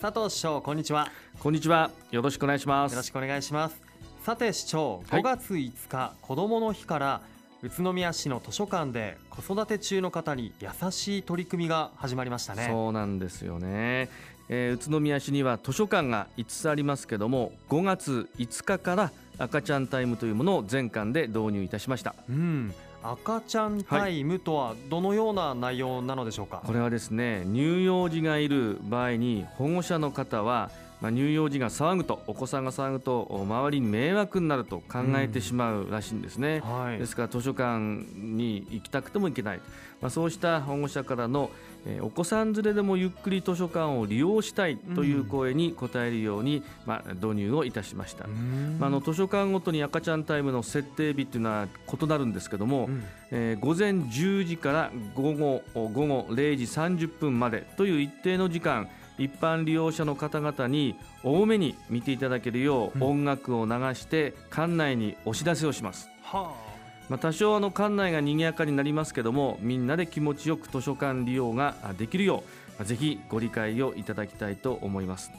佐藤市長こんにちは。こんにちは。よろしくお願いします。よろしくお願いします。さて市長はい。5月5日、子どもの日から宇都宮市の図書館で子育て中の方に優しい取り組みが始まりましたね。そうなんですよね、えー宇都宮市には図書館が5つありますけども5月5日から赤ちゃんタイムというものを全館で導入いたしました。うん赤ちゃんタイムとはどのような内容なのでしょうか、これはですね乳幼児がいる場合に保護者の方はまあ、乳幼児が騒ぐとお子さんが騒ぐと周りに迷惑になると考えてしまうらしいんですね、はい。ですから図書館に行きたくても行けない、まあ、そうした保護者からの、えーお子さん連れでもゆっくり図書館を利用したいという声に応えるように、まあ、導入をいたしました、うん。まあ、あの図書館ごとに赤ちゃんタイムの設定日っていうのは異なるんですけども、うん。えー午前10時から午後午後0時30分までという一定の時間一般利用者の方々に多めに見ていただけるよう音楽を流して館内にお知らせをします、はまあ、多少あの館内が賑やかになりますけどもみんなで気持ちよく図書館利用ができるようまあぜひご理解をいただきたいと思います。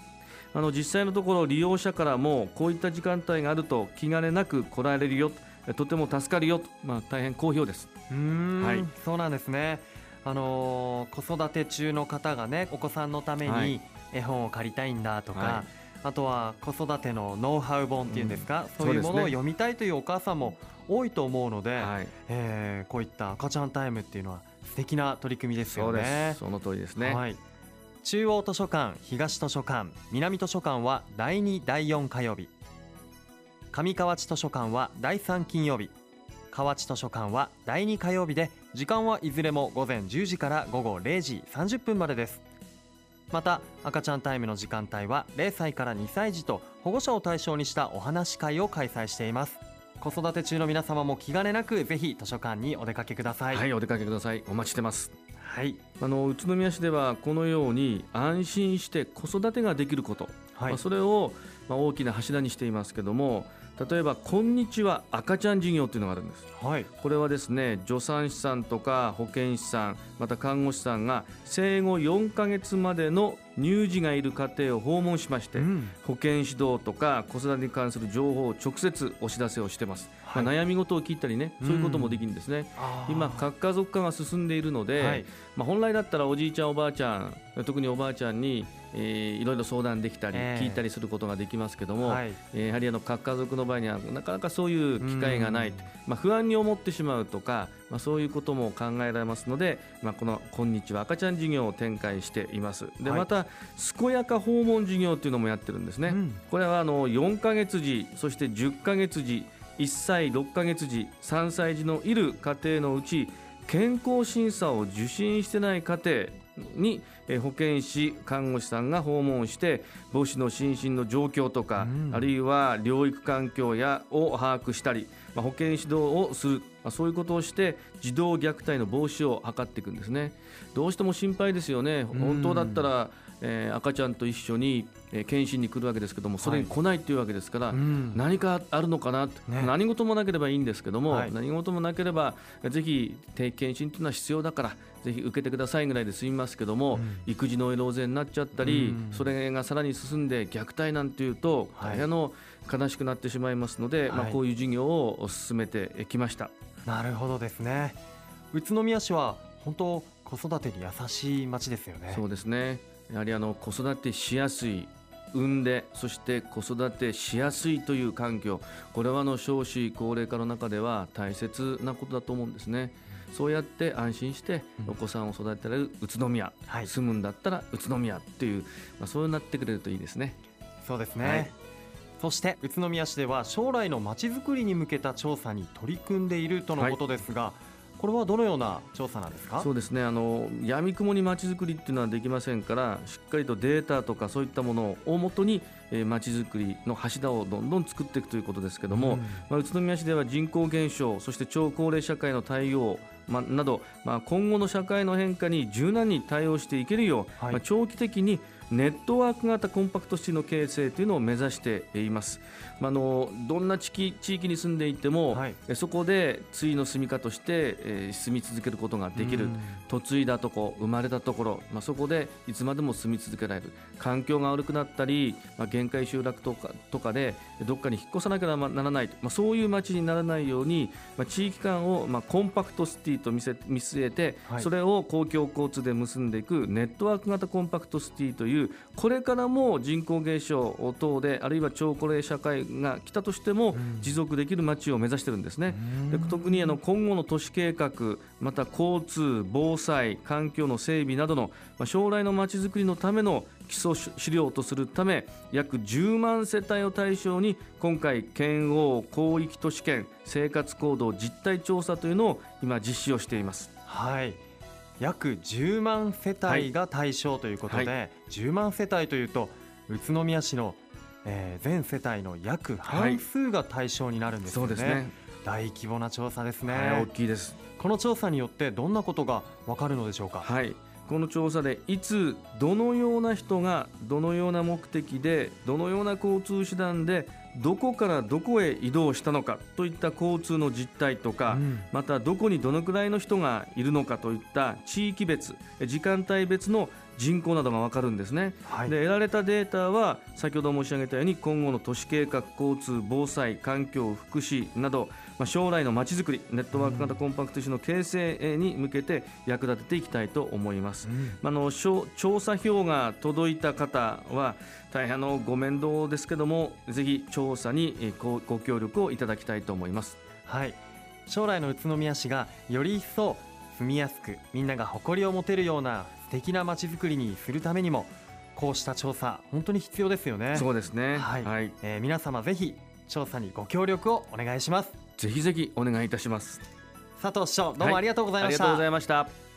あの実際のところ利用者からもこういった時間帯があると気兼ねなく来られるよとても助かるよと、まあ、大変好評です。うーん、はい。そうなんですねあのー子育て中の方がねお子さんのためにはい。絵本を借りたいんだとか、はあとは子育てのノウハウ本っていうんですか、うん。そういうものを読みたいというお母さんも多いと思うので、はい、えーこういった赤ちゃんタイムっていうのは素敵な取り組みですよね。す。その通りですね。はい、中央図書館東図書館南図書館は第2第4火曜日。上河内図書館は第3金曜日。河内図書館は第2火曜日で時間はいずれも午前10時から午後0時30分までです。また赤ちゃんタイムの時間帯は0歳から2歳児と保護者を対象にしたお話し会を開催しています。子育て中の皆様も気兼ねなくぜひ図書館にお出かけくださはいい、お出かけください。お待ちしてます。はい、あの宇都宮市ではこのように安心して子育てができること、はい。まあ、それをまあ大きな柱にしていますけども、例えばこんにちは赤ちゃん授業っていうのがあるんです。はい。これはですね助産師さんとか保健師さんまた看護師さんが生後4ヶ月までの乳児がいる家庭を訪問しまして、うん。保健指導とか子育てに関する情報を直接お知らせをしてます、はいまあ、悩み事を聞いたりねそういうこともできるんですね、今核家族化が進んでいるので、はい。まあ、本来だったらおじいちゃんおばあちゃん特におばあちゃんに、えーいろいろ相談できたり、ええ。聞いたりすることができますけども、はい。えーやはりあの核家族の場合にはなかなかそういう機会がないうん、まあ、不安に思ってしまうとか、まあ、そういうことも考えられますので、まあ、この「こんにちは赤ちゃん授業」を展開しています。で、はい。また健やか訪問授業っていうのもやってるんですね、うん。これはあの4ヶ月児そして10ヶ月児1歳6ヶ月児3歳児のいる家庭のうち健康審査を受診してない家庭にえー保健師看護師さんが訪問して母子の心身の状況とか、うん。あるいは療育環境やを把握したり、まあ、保健指導をする、まあ、そういうことをして児童虐待の防止を図っていくんですね。どうしても心配ですよね。本当だったら、えー赤ちゃんと一緒に、えー検診に来るわけですけどもそれに来ないっていうわけですから、うん。何かあるのかなと、ね。何事もなければいいんですけども、はい。何事もなければぜひ定期検診というのは必要だからぜひ受けてくださいぐらいで済みますけども、うん。育児のエローゼになっちゃったり、うん。それがさらに進んで虐待なんていうと、はい。大変あの悲しくなってしまいますので、まあ、はいこういう事業を進めてきました。なるほどですね。宇都宮市は本当子育てに優しい町ですよね。そうですねやはりあの子育てしやすい産んでそして子育てしやすいという環境これはあの少子高齢化の中では大切なことだと思うんですね。そうやって安心してうん。お子さんを育てられる宇都宮、はい。住むんだったら宇都宮っていう、まあ、そうなってくれるといいですね。そうですね、はい。そして宇都宮市では将来のまちづくりに向けた調査に取り組んでいるとのことですが、これはどのような調査なんですか？そうですね。あの闇雲にまちづくりっていうのはできませんからしっかりとデータとかそういったものをもとにまちづくりの柱をどんどん作っていくということですけども、うん。まあ、宇都宮市では人口減少そして超高齢社会の対応、まあ、など、まあ、今後の社会の変化に柔軟に対応していけるよう、はい。まあ、長期的にネットワーク型コンパクトシティの形成というのを目指しています。まあ、あのどんな地域地域に住んでいても、はい。えそこで対の住みかとして、えー住み続けることができる。うん。嫁いだとこ生まれたところ、まあ、そこでいつまでも住み続けられる。環境が悪くなったり、まあ、限界集落とかとかでどっかに引っ越さなきゃならない、まあ、そういう街にならないように、まあ、地域間を、まあ、コンパクトシティと見せ見据えて、はい。それを公共交通で結んでいくネットワーク型コンパクトシティというこれからも人口減少等であるいは超高齢社会が来たとしてもん。持続できる街を目指してるんですね。で特にあの今後の都市計画また交通防災環境の整備などのまあ将来のまちづくりのための基礎資料とするため約10万世帯を対象に今回県央広域都市圏生活行動実態調査というのを今実施をしています。はい約10万世帯が対象ということで、は10万世帯というと宇都宮市の、えー全世帯の約半数が対象になるんですよね,、そうですね。大規模な調査ですね、はい大きいです。この調査によってどんなことがわかるのでしょうか？はい、この調査でいつどのような人がどのような目的でどのような交通手段でどこからどこへ移動したのかといった交通の実態とか、うんまたどこにどのくらいの人がいるのかといった地域別時間帯別の人口などが分かるんですね。はいで得られたデータは先ほど申し上げたように今後の都市計画交通防災環境福祉など、まあ、将来のまちづくりネットワーク型コンパクト市の形成に向けて役立てていきたいと思います。うんあの調調査票が届いた方は大変あのご面倒ですけどもぜひ調査にえーごご協力をいただきたいと思います。はい将来の宇都宮市がより一層住みやすくみんなが誇りを持てるような素敵な街づくりにするためにもこうした調査本当に必要ですよねそうですね。はいはい、えー皆様ぜひ調査にご協力をお願いしますぜひぜひお願いいたします。佐藤市長どうもありがとうございました、ありがとうございました。